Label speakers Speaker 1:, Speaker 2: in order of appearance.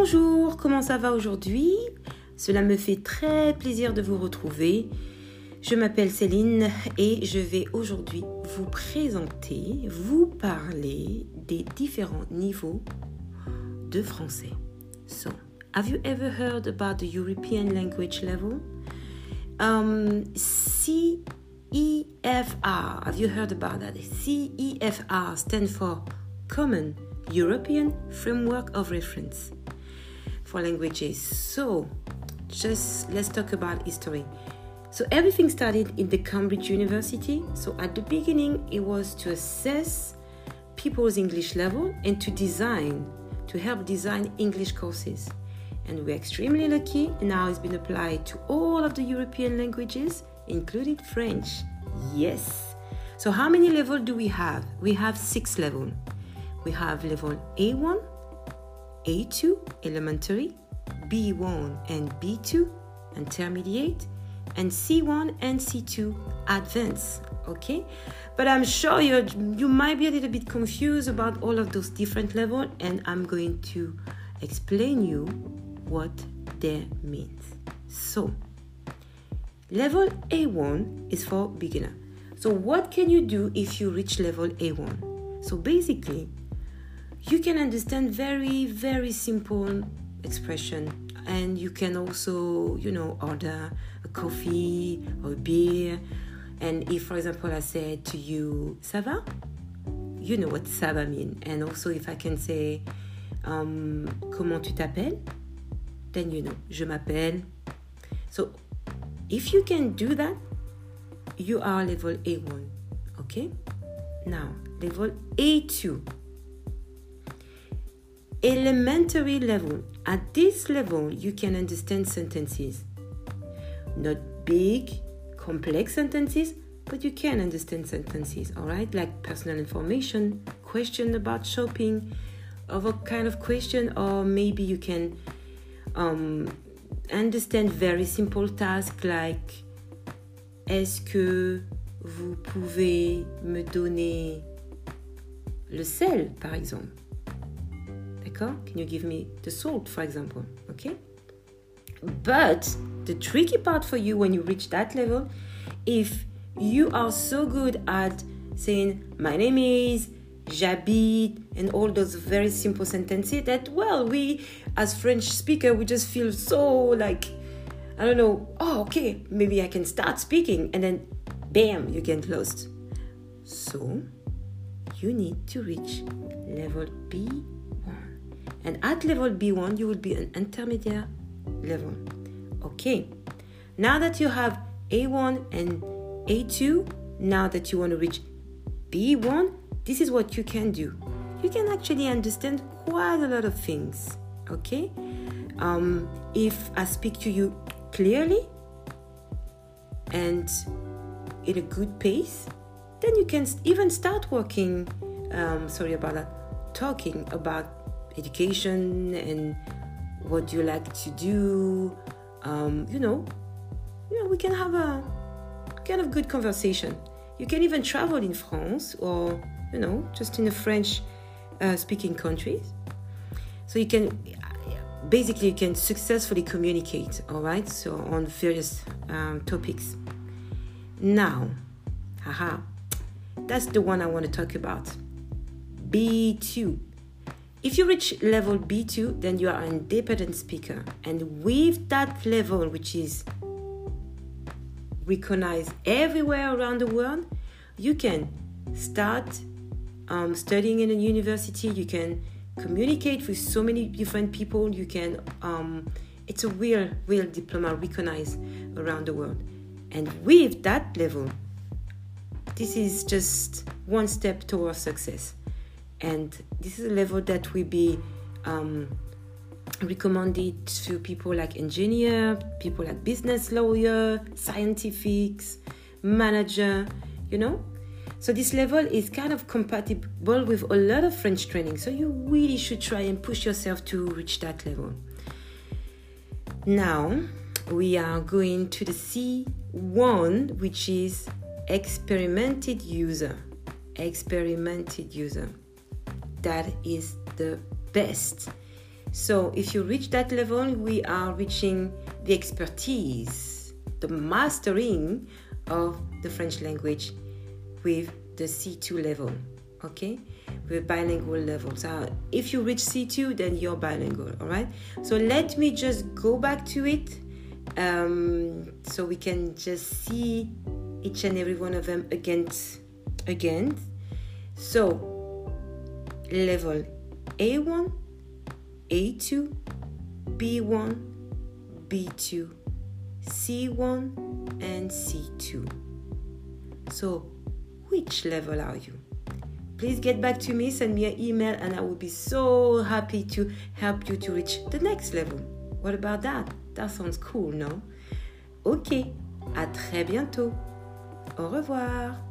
Speaker 1: Bonjour, comment ça va aujourd'hui? Cela me fait très plaisir de vous retrouver. Je m'appelle Céline et je vais aujourd'hui vous présenter, vous parler des différents niveaux de français. So, have you ever heard about the European language level? Um, CEFR, have you heard about that? CEFR stands for Common European Framework of Reference for languages. So, just let's talk about history. So, everything started in the Cambridge University. So, at the beginning, it was to assess people's English level and to design, to help design English courses. And we're extremely lucky, now it's been applied to all of the European languages, including French. Yes. So, how many levels do we have? We have six levels. We have level A1, A2 elementary, B1 and B2 intermediate, and C1 and C2 advanced. Okay, but I'm sure you you might be a little bit confused about all of those different levels, and I'm going to explain you what they mean. So, level A1 is for beginner. So, what can you do if you reach level A1? So, basically, you can understand very very simple expression. And you can also you know order a coffee or a beer. And if for example i said to you ça va? You know what ça va mean. And also if i can say um, comment tu t'appelles? Then you know je m'appelle. So if you can do that you are level a1 okay? Now level a2 elementary level. At this level, you can understand sentences. Not big, complex sentences, but you can understand sentences, all right? Like personal information, question about shopping, a kind of question, or maybe you can um, understand very simple tasks like Est-ce que vous pouvez me donner le sel, par exemple? Can you give me the salt, for example? Okay. But the tricky part for you when you reach that level, if you are so good at saying, My name is, j'habite, and all those very simple sentences that, well, we as French speaker, we just feel so like, I don't know, oh, okay, maybe I can start speaking, and then bam, you get lost. So, you need to reach level B and at level B1, you will be an intermediate level. Okay, now that you have A1 and A2, now that you want to reach B1, this is what you can do. You can actually understand quite a lot of things. Okay, um, if I speak to you clearly and in a good pace, then you can even start working. Um, sorry about that. Talking about education and what you like to do um, you know you know we can have a kind of good conversation. You can even travel in france or you know just in the french uh, speaking countries so you can basically you can successfully communicate all right so on various um, topics. Now haha that's the one i want to talk about. B2 if you reach level B2, then you are an independent speaker. And with that level, which is recognized everywhere around the world, you can start um, studying in a university. You can communicate with so many different people. You can, um, it's a real, real diploma recognized around the world. And with that level, this is just one step towards success and this is a level that will be um, recommended to people like engineer, people like business lawyer, scientifics, manager, you know. So this level is kind of compatible with a lot of French training. So you really should try and push yourself to reach that level. Now we are going to the C1, which is experimented user. Experimented user that is the best So if you reach that level, we are reaching the expertise, the mastering of the French language with the C2 level. Okay, with bilingual level. So if you reach C2, then you're bilingual. All right. So let me just go back to it, um, so we can just see each and every one of them again. Again. So level A1, A2, B1, B2, C1, and C2. So, which level are you? Please get back to me, send me an email, and I will be so happy to help you to reach the next level. What about that? That sounds cool, no? Ok, à très bientôt. Au revoir.